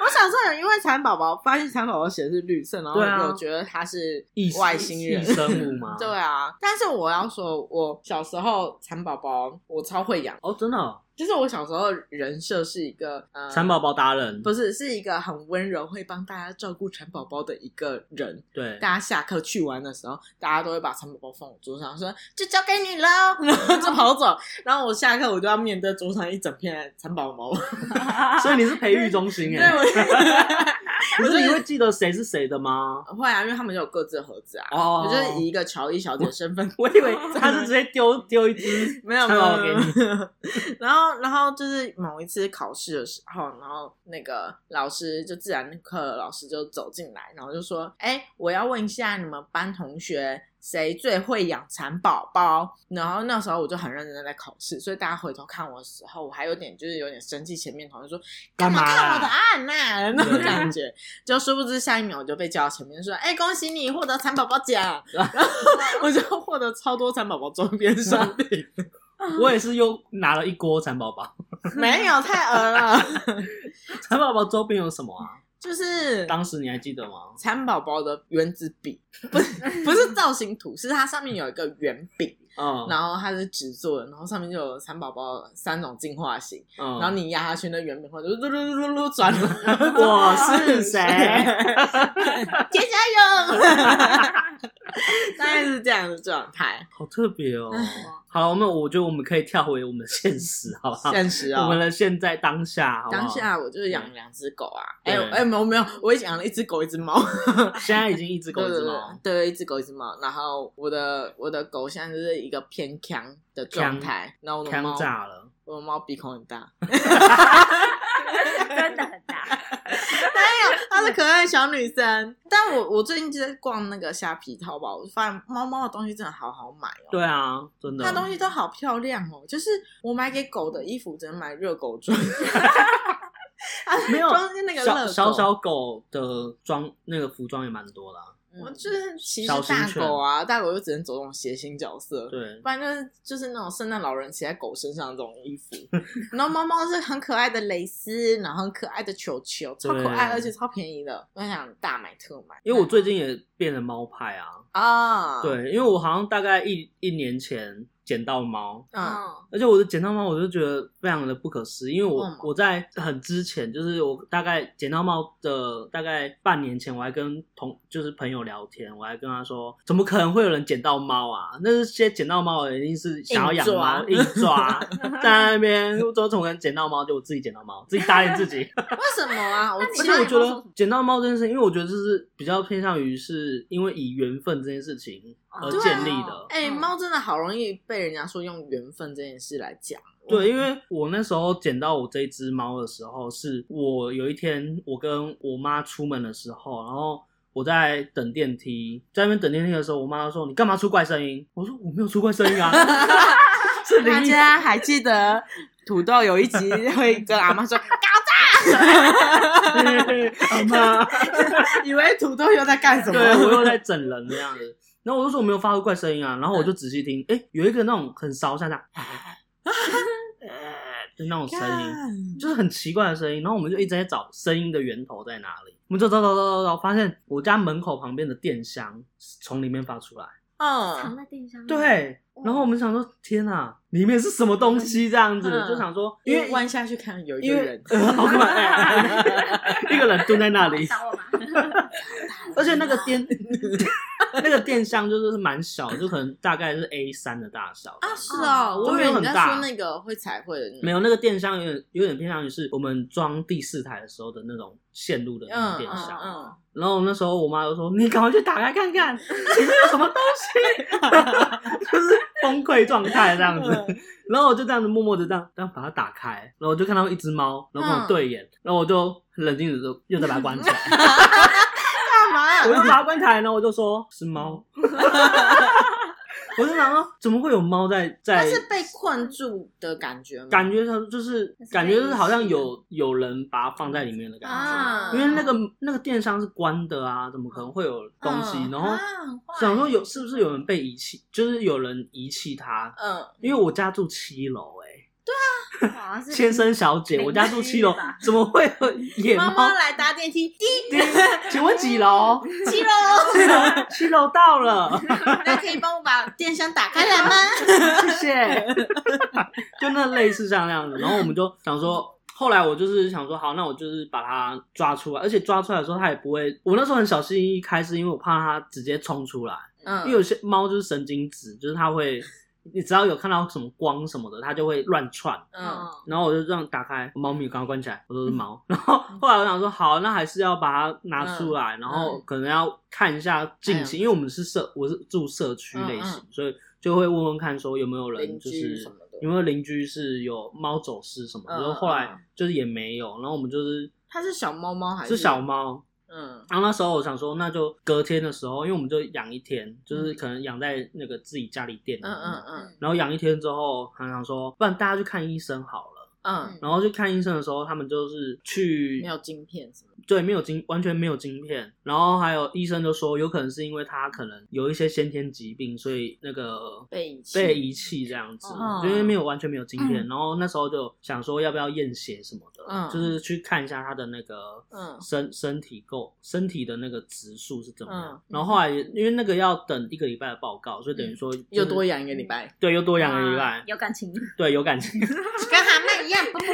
我小时候有因为蚕宝宝发现蚕宝宝写的是绿色，然后有觉得它是外星人生物吗？对啊，但是我要说，我小时候蚕宝宝我超会养哦，真的、哦。就是我小时候人设是一个呃蚕宝宝达人，不是，是一个很温柔，会帮大家照顾蚕宝宝的一个人。对，大家下课去玩的时候，大家都会把蚕宝宝放我桌上，说就交给你了，然后就跑走。然后我下课我就要面对桌上一整片蚕宝宝。所以你是培育中心哎。可是你会记得谁是谁的吗？会啊，因为他们就有各自的盒子啊。哦，我就是以一个乔伊小姐的身份，我以为 他是直接丢丢一只，没有没有给你。然后然后就是某一次考试的时候，然后那个老师就自然课老师就走进来，然后就说：“哎，我要问一下你们班同学。”谁最会养蚕宝宝？然后那时候我就很认真的在考试，所以大家回头看我的时候，我还有点就是有点生气。前面同学说干嘛看我的案呐？那种感觉，就殊不知下一秒我就被叫到前面说：“哎，恭喜你获得蚕宝宝奖！”然后我就获得超多蚕宝宝周边商品。我也是又拿了一锅蚕宝宝，没有太鹅了。蚕宝宝周边有什么啊？就是当时你还记得吗？蚕宝宝的原子笔 不是不是造型图，是它上面有一个圆饼，嗯，然后它是纸做的，然后上面就有蚕宝宝三种进化型，嗯，然后你压下去，那圆饼会就噜噜噜噜噜转。我是谁？天加油！大概是这样的状态，好特别哦。好，我们我觉得我们可以跳回我们的现实，好不好？现实啊，我们的现在当下好不好，当下我就是养两只狗啊。哎哎，没有没有，我已经养了一只狗，一只猫。现在已经一只狗，一只猫。对，一只狗，一只猫。然后我的我的狗现在就是一个偏强的状态，然后我的猫炸了，我的猫鼻孔很大 真的很大。她是可爱小女生，但我我最近就在逛那个虾皮淘宝，我发现猫猫的东西真的好好买哦。对啊，真的，它东西都好漂亮哦。就是我买给狗的衣服，只能买热狗装。没有，那个小小小狗的装那个服装也蛮多的。我就是骑着大狗啊，大狗就只能走这种谐星角色，对，不然就是就是那种圣诞老人骑在狗身上这种衣服。然后猫猫是很可爱的蕾丝，然后很可爱的球球，超可爱，而且超便宜的。我想大买特买，因为我最近也变成猫派啊。啊，对，因为我好像大概一一年前捡到猫，嗯，而且我的捡到猫，我就觉得非常的不可思议，因为我、嗯、我在很之前，就是我大概捡到猫的大概半年前，我还跟同就是朋友聊天，我还跟他说，怎么可能会有人捡到猫啊？那些捡到猫的人一定是想要养猫，硬抓，在那边说怎么可能捡到猫？就我自己捡到猫，自己答应自己。为什么啊？我而且我觉得捡到猫这件事，因为我觉得这是比较偏向于是因为以缘分这件事情。而建立的，哎、啊，猫、欸、真的好容易被人家说用缘分这件事来讲。对，因为我那时候捡到我这只猫的时候，是我有一天我跟我妈出门的时候，然后我在等电梯，在那边等电梯的时候，我妈说：“你干嘛出怪声音？”我说：“我没有出怪声音啊。”大家还记得土豆有一集 会跟阿妈说搞砸，阿妈 以为土豆又在干什么？对，我又在整人的样子。然后我就说我没有发出怪声音啊，然后我就仔细听，哎、欸，有一个那种很烧像这样，就那种声音，就是很奇怪的声音。然后我们就一直在找声音的源头在哪里，我们就找找找找找，发现我家门口旁边的电箱从里面发出来，嗯，藏在电箱里。对，然后我们想说，天哪，里面是什么东西？这样子、嗯、就想说，因为弯下去看有一个人，好可怕，一个人蹲在那里，而且那个电。那个电箱就是蛮小，就可能大概是 A 三的大小啊，是哦，我以为你在说那个会彩绘的，没有那个电箱有点有点偏向于是我们装第四台的时候的那种线路的那种电箱，嗯，嗯，然后那时候我妈就说：“你赶快去打开看看，里面有什么东西？”就是崩溃状态这样子，然后我就这样子默默的这样这样把它打开，然后我就看到一只猫，然后跟我对眼，然后我就很冷静的就又再把它关起来。干嘛？我就爬关起来，然后我就说是猫，我就想说怎么会有猫在在？它是被困住的感觉吗？感觉它就是感觉就是好像有有人把它放在里面的感觉，啊、因为那个那个电商是关的啊，怎么可能会有东西？嗯、然后想说有是不是有人被遗弃？就是有人遗弃它？嗯，因为我家住七楼。对啊，先生小姐，我家住七楼，怎么会有野猫？妈妈来搭电梯，滴，请问几楼？七楼，七楼到了。那可以帮我把电箱打开来吗？谢谢。就那类似像那样子，然后我们就想说，后来我就是想说，好，那我就是把它抓出来，而且抓出来的时候它也不会。我那时候很小心翼翼开，是因为我怕它直接冲出来，嗯，因为有些猫就是神经质，就是它会。你只要有看到什么光什么的，它就会乱窜。嗯，然后我就这样打开，猫咪刚刚关起来，我说是 猫。然后后来我想说，好，那还是要把它拿出来，然后可能要看一下近期，因为我们是社，我是住社区类型，所以就会问问看说有没有人，就是有没有邻居是有猫走失什么的。然后后来就是也没有，然后我们就是它是小猫猫还是是小猫？嗯，然后那时候我想说，那就隔天的时候，因为我们就养一天，就是可能养在那个自己家里店里面，嗯嗯嗯，然后养一天之后，还想说，不然大家去看医生好了，嗯，然后去看医生的时候，他们就是去没有晶片什么。对，没有晶，完全没有晶片。然后还有医生就说，有可能是因为他可能有一些先天疾病，所以那个被被遗弃这样子，因为没有完全没有晶片。然后那时候就想说，要不要验血什么的，就是去看一下他的那个身身体构身体的那个指数是怎么样。然后后来因为那个要等一个礼拜的报告，所以等于说又多养一个礼拜。对，又多养一个礼拜。有感情。对，有感情。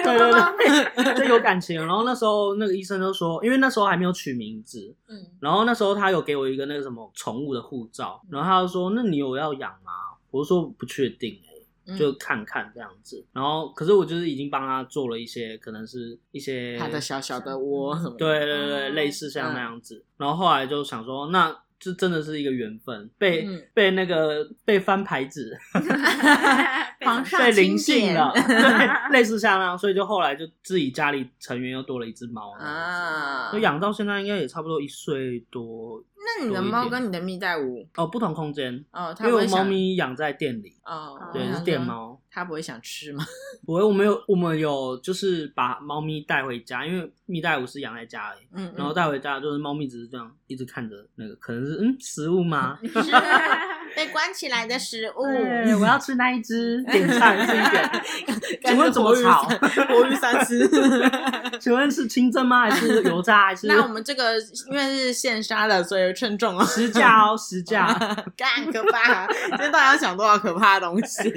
对对对，就有感情。然后那时候那个医生就说。因为那时候还没有取名字，嗯，然后那时候他有给我一个那个什么宠物的护照，然后他就说：“那你有要养吗？”我就说：“不确定，欸，就看看这样子。”然后可是我就是已经帮他做了一些，可能是一些他的小小的窝什么的，对对对，类似像那样子。然后后来就想说，那。这真的是一个缘分，被、嗯、被那个被翻牌子，被灵性了，对，类似像那样，所以就后来就自己家里成员又多了一只猫啊，就养到现在应该也差不多一岁多。那你的猫跟你的蜜袋鼯哦，不同空间哦，因为我猫咪养在店里哦，对，是店猫，它不会想吃吗？不会，我们有我们有就是把猫咪带回家，因为蜜袋鼯是养在家里，嗯，然后带回家就是猫咪只是这样一直看着那个，可能是嗯食物吗？被关起来的食物。对，我要吃那一只，点菜是一点。请问怎么炒？活鱼三吃。请问是清蒸吗？还是油炸？还是？那我们这个因为是现杀的，所以称重哦，实价哦，实价。干可怕！今天到底要讲多少可怕的东西？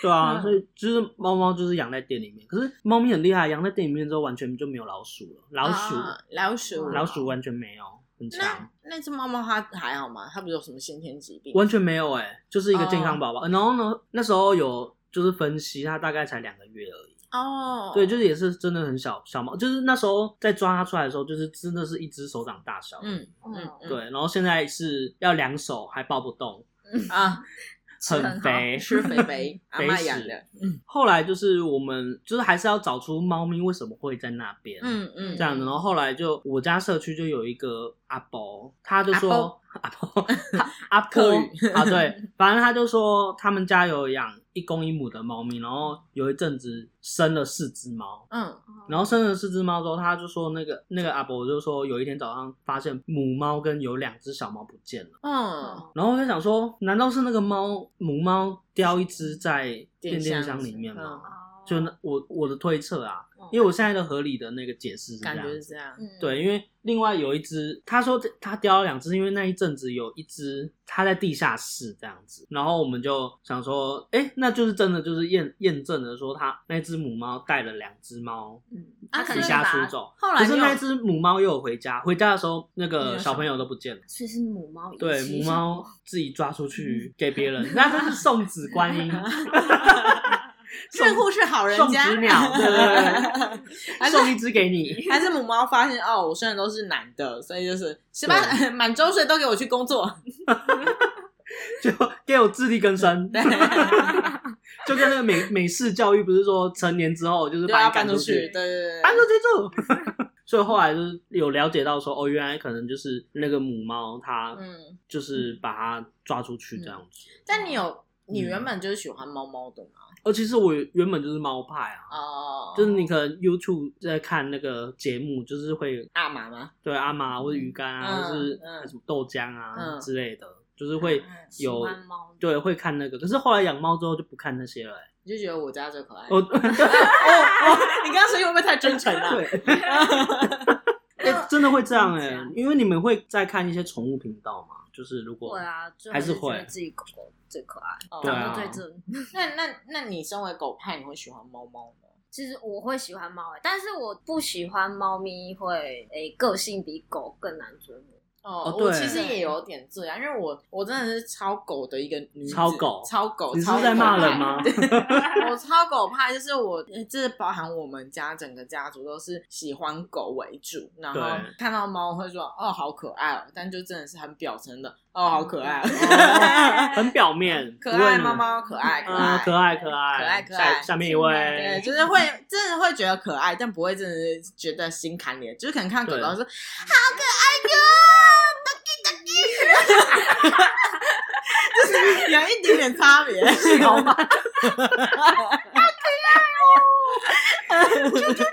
对啊，所以就是猫猫就是养在店里面，可是猫咪很厉害，养在店里面之后完全就没有老鼠了，老鼠，啊、老鼠，老鼠完全没有，很强。那只猫猫它还好吗？它不是有什么先天疾病？完全没有哎、欸，就是一个健康宝宝。Oh. 然后呢，那时候有就是分析，它大概才两个月而已。哦，oh. 对，就是也是真的很小小猫，就是那时候在抓它出来的时候，就是真的是一只手掌大小。嗯嗯，对，然后现在是要两手还抱不动。啊。很肥，是肥肥，阿嬷养的。嗯，后来就是我们就是还是要找出猫咪为什么会在那边。嗯嗯，这样子。然后后来就我家社区就有一个阿伯，他就说阿伯 阿伯啊，对，反正他就说他们家有养。一公一母的猫咪，然后有一阵子生了四只猫，嗯，然后生了四只猫之后，他就说那个那个阿伯就说有一天早上发现母猫跟有两只小猫不见了，嗯，然后他就想说，难道是那个猫母猫叼一只在电电箱里面吗？就那我我的推测啊，因为我现在的合理的那个解释是这样，感觉是这样，对，因为另外有一只，他说他叼了两只，因为那一阵子有一只他在地下室这样子，然后我们就想说，哎，那就是真的，就是验验证了说他那只母猫带了两只猫，嗯，离家出走，后来可是那只母猫又有回家，回家的时候那个小朋友都不见了，所以是母猫，对，母猫自己抓出去 给别人，那这是送子观音。这户是好人家，送只鸟，对对对，送一只给你。还是母猫发现哦，我虽然都是男的，所以就是十八满周岁都给我去工作，就给我自力更生。就跟那个美美式教育，不是说成年之后就是把你赶出去，对对对，搬出去住。所以后来就是有了解到说，哦，原来可能就是那个母猫，它嗯，就是把它抓出去这样子。但你有，你原本就是喜欢猫猫的吗？哦，其实我原本就是猫派啊，哦，就是你可能 YouTube 在看那个节目，就是会阿玛吗？对，阿玛或者鱼干啊，或是什么豆浆啊之类的，就是会有对会看那个。可是后来养猫之后就不看那些了，你就觉得我家最可爱。哦哦哦，你刚刚声音会不会太真诚了？对，真的会这样哎，因为你们会在看一些宠物频道嘛，就是如果会啊，还是会自己狗狗。最可爱，对啊，最正。那那那你身为狗派，你会喜欢猫猫吗？其实我会喜欢猫，但是我不喜欢猫咪会诶、欸、个性比狗更难追摸。哦，我其实也有点这样，因为我我真的是超狗的一个女子，超狗，超狗，你是在骂人吗？我超狗派，就是我，这是包含我们家整个家族都是喜欢狗为主，然后看到猫会说哦好可爱哦，但就真的是很表层的哦好可爱，很表面，可爱猫猫可爱可爱可爱可爱可爱可爱，下面一位，对，就是会真的会觉得可爱，但不会真的是觉得心坎里，就是可能看狗狗说好可爱哟。就是有一点点差别，好吗？好可爱哦！啾啾啾！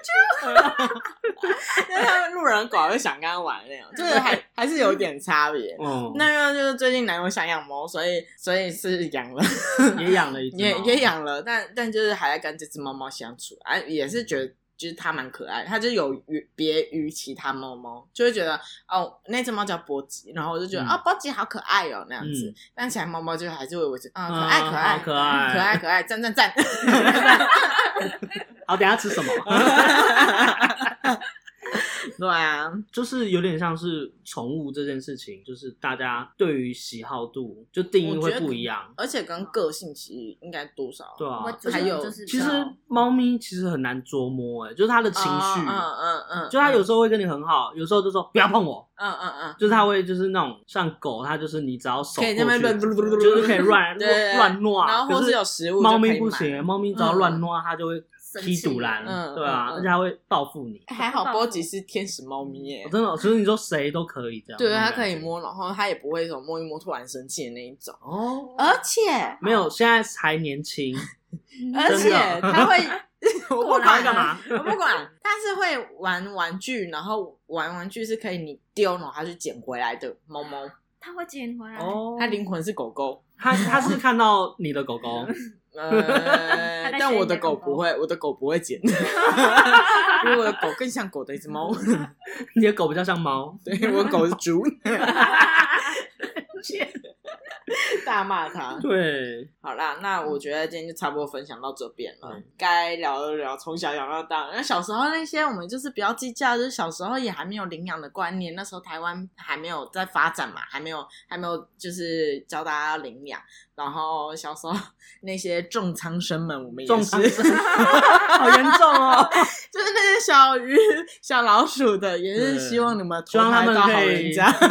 人狗会想跟他玩那样，就是还还是有点差别。嗯，那个就是最近男友想养猫，所以所以是养了，也养了一只，也也养了，但但就是还在跟这只猫猫相处，哎，也是觉得。就是它蛮可爱，它就有别于其他猫猫，就会觉得哦，那只猫叫波吉，然后我就觉得啊，波吉好可爱哦，那样子。但其他猫猫就还是会维持啊，可爱可爱可爱可爱可爱，赞赞赞。好，等下吃什么？对啊，就是有点像是宠物这件事情，就是大家对于喜好度就定义会不一样，而且跟个性其实应该多少对啊，还有其实猫咪其实很难捉摸哎，就是它的情绪，嗯嗯嗯，就它有时候会跟你很好，有时候就说不要碰我，嗯嗯嗯，就是它会就是那种像狗，它就是你只要手过去，就是可以乱乱乱，然后或是有食物，猫咪不行，猫咪只要乱乱它就会。踢堵篮，嗯，对啊，而且还会报复你。还好波吉是天使猫咪耶，真的，所以你说谁都可以这样。对，它可以摸，然后它也不会说摸一摸突然生气的那一种。哦，而且没有，现在还年轻，而且它会，我不管干嘛，我不管，它是会玩玩具，然后玩玩具是可以你丢，然后它去捡回来的猫猫。他会捡回来。哦，他灵魂是狗狗，他他是看到你的狗狗，呃，但我的狗不会，我的狗不会剪，因为我的狗更像狗的一只猫，你的狗比较像猫，对，我的狗是猪。大骂他。对，好啦，那我觉得今天就差不多分享到这边了。该、嗯、聊的聊，从小养到大。那小时候那些，我们就是比较计较，就是小时候也还没有领养的观念，那时候台湾还没有在发展嘛，还没有还没有就是教大家要领养。然后小时候那些重仓生们，我们也是，好严重哦，就是那些小鱼、小老鼠的，也是希望你们投胎到好人家。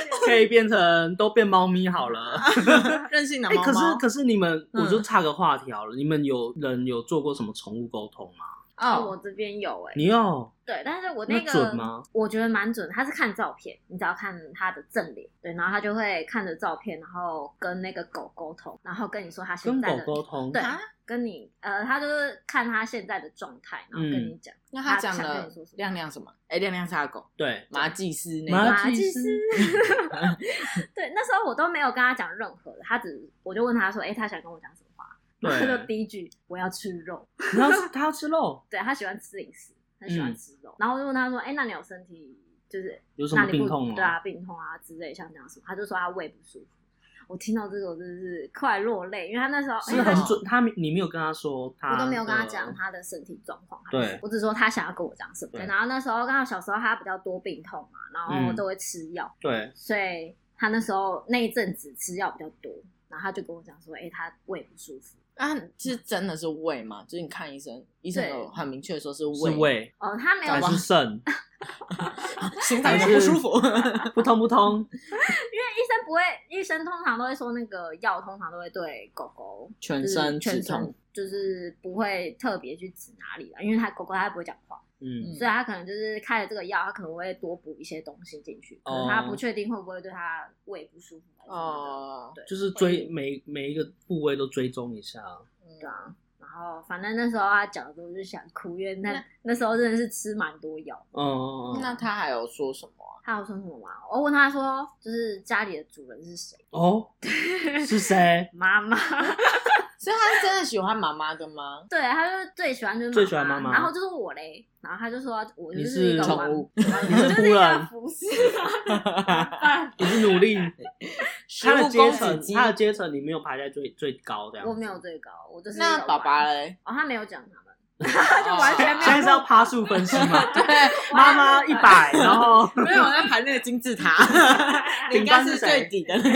可以变成都变猫咪好了，任性的猫猫。可是可是你们，我就岔个话题好了。你们有人有做过什么宠物沟通吗？哦，我这边有哎。你有？对，但是我那个准吗？我觉得蛮准。他是看照片，你只要看他的正脸，对，然后他就会看着照片，然后跟那个狗沟通，然后跟你说他现在的跟狗沟通，对，跟你呃，他就是看他现在的状态，然后跟你讲。那他讲了亮亮什么？哎，亮亮是他的狗，对，麻技师那个马技师。对，那时候我都没有跟他讲任何的，他只我就问他说，哎，他想跟我讲什么话？他就第一句我要吃肉，然后他要吃肉，对，他喜欢吃零食。很喜欢吃肉，然后我就问他说：“哎，那你有身体就是有什么病痛吗？对啊，病痛啊之类，像这样子。”他就说他胃不舒服。我听到这个，我真的是快落泪，因为他那时候是很准。他你没有跟他说，他我都没有跟他讲他的身体状况。对，我只说他想要跟我讲什么。然后那时候刚好小时候他比较多病痛嘛，然后都会吃药。对，所以他那时候那一阵子吃药比较多，然后他就跟我讲说：“哎，他胃不舒服。”啊，是真的是胃吗？就是你看医生，医生有很明确说是胃。是胃哦，他没有还是肾，心脏不舒服，不通不通。因为医生不会，医生通常都会说那个药通常都会对狗狗全身全身，就是不会特别去指哪里了，因为它狗狗它不会讲话。嗯，所以它可能就是开了这个药，它可能会多补一些东西进去，可能他不确定会不会对它胃不舒服哦，对，就是追每每一个部位都追踪一下。对啊，然后反正那时候他讲的时候就想哭，因为那那时候真的是吃蛮多药。哦，那他还有说什么？他有说什么吗？我问他说，就是家里的主人是谁？哦，是谁？妈妈。所以他是真的喜欢妈妈的吗？对，他就最喜欢就是最喜欢妈妈，然后就是我嘞，然后他就说我就是一个宠物，你是仆人，不是，你是努力。他的阶层，他的阶层你没有排在最最高的，我没有最高，我就是那爸爸嘞？哦，他没有讲他 就完全没有。现在是要趴数分析嘛？对，妈妈一百，然后没有我在排那个金字塔，应该是最底的。对，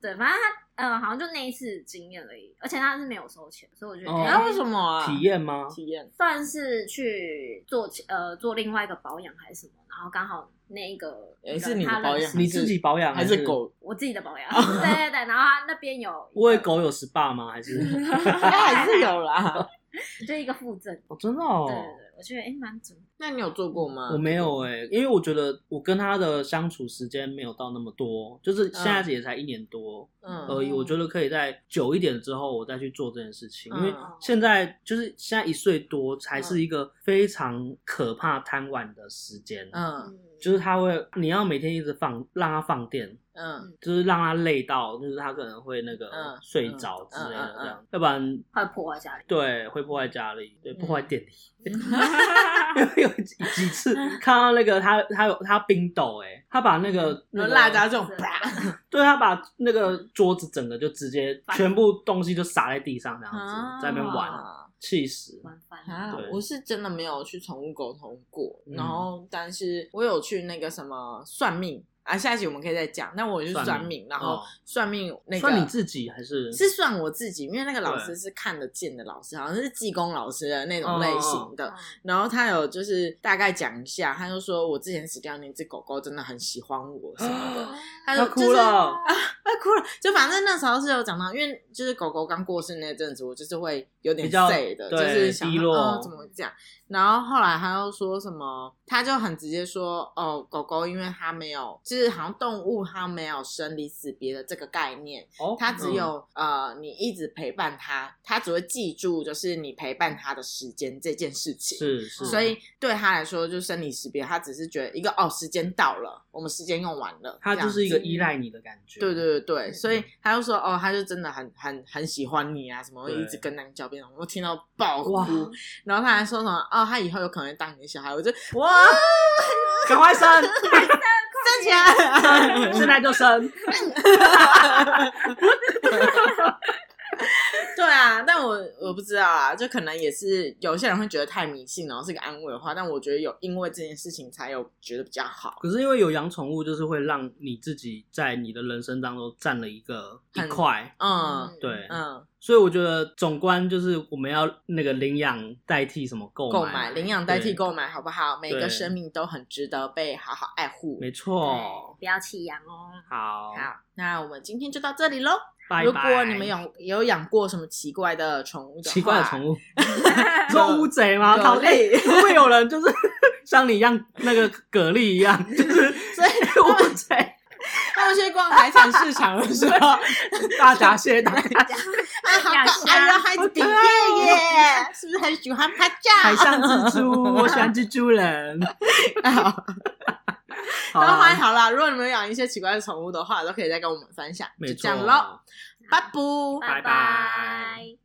对，反正他。嗯，好像就那一次经验而已，而且他是没有收钱，所以我觉得那为什么啊？体验吗？体验算是去做呃做另外一个保养还是什么，然后刚好那一个也是你的保养，你自己保养还是狗？我自己的保养，对对对，然后他那边有，因为狗有 SPA 吗？还是应该还是有啦，就一个附赠。哦，真的哦，对对对，我觉得哎蛮准。那你有做过吗？我没有哎、欸，因为我觉得我跟他的相处时间没有到那么多，就是现在也才一年多而已。我觉得可以在久一点之后，我再去做这件事情。因为现在就是现在一岁多，才是一个非常可怕贪玩的时间。嗯，就是他会，你要每天一直放，让他放电。嗯，就是让他累到，就是他可能会那个睡着之类的这样，要不然会破坏家里。对，会破坏家里，对，破坏电力。有几次 看到那个他，他有他冰斗哎，他把那个那个辣椒这种，对，他把那个桌子整个就直接全部东西就洒在地上这样子，在那边玩，气死。对，我是真的没有去宠物沟通过，然后但是我有去那个什么算命。啊，下一集我们可以再讲。那我就是算命，然后算命那个算你自己还是是算我自己？因为那个老师是看得见的老师，好像是济公老师的那种类型的。然后他有就是大概讲一下，他就说我之前死掉那只狗狗真的很喜欢我什么的，他就哭了。啊，他哭了。就反正那时候是有讲到，因为就是狗狗刚过世那阵子，我就是会有点 sad 的，就是想说哦怎么讲。然后后来他又说什么，他就很直接说哦，狗狗因为它没有，就是好像动物它没有生离死别的这个概念，哦，它只有、嗯、呃你一直陪伴它，它只会记住就是你陪伴它的时间这件事情。是是，所以对他来说就生离死别，他只是觉得一个哦时间到了，我们时间用完了，他就是一个依赖你的感觉。对对对对，所以他就说哦，他就真的很很很喜欢你啊，什么会一直跟那个叫边我听到爆哭，然后他还说什么哦，他以后有可能。当你的小孩，我就哇，赶快生，生起来，现在就生。对啊，但我我不知道啊，就可能也是有些人会觉得太迷信，然后是个安慰的话，但我觉得有因为这件事情才有觉得比较好。可是因为有养宠物，就是会让你自己在你的人生当中占了一个一块，嗯，对，嗯，所以我觉得总观就是我们要那个领养代替什么购买，购买领养代替购买，好不好？每个生命都很值得被好好爱护，没错，不要弃养哦。好，好，那我们今天就到这里喽。拜拜。如果你们有有养过什么奇怪的宠物的，奇怪的宠物，说乌贼吗？蛤蜊会不会有人就是 像你一样那个蛤蜊一样，就是所以乌贼他们去逛海产市场的时候，大闸蟹、大闸啊，好可爱呀，孩子比耶耶，是不是很喜欢拍照？海上蜘蛛，我喜欢蜘蛛人。好，欢 迎好了。如果你们养一些奇怪的宠物的话，都可以再跟我们分享。就这样喽，拜拜，拜拜。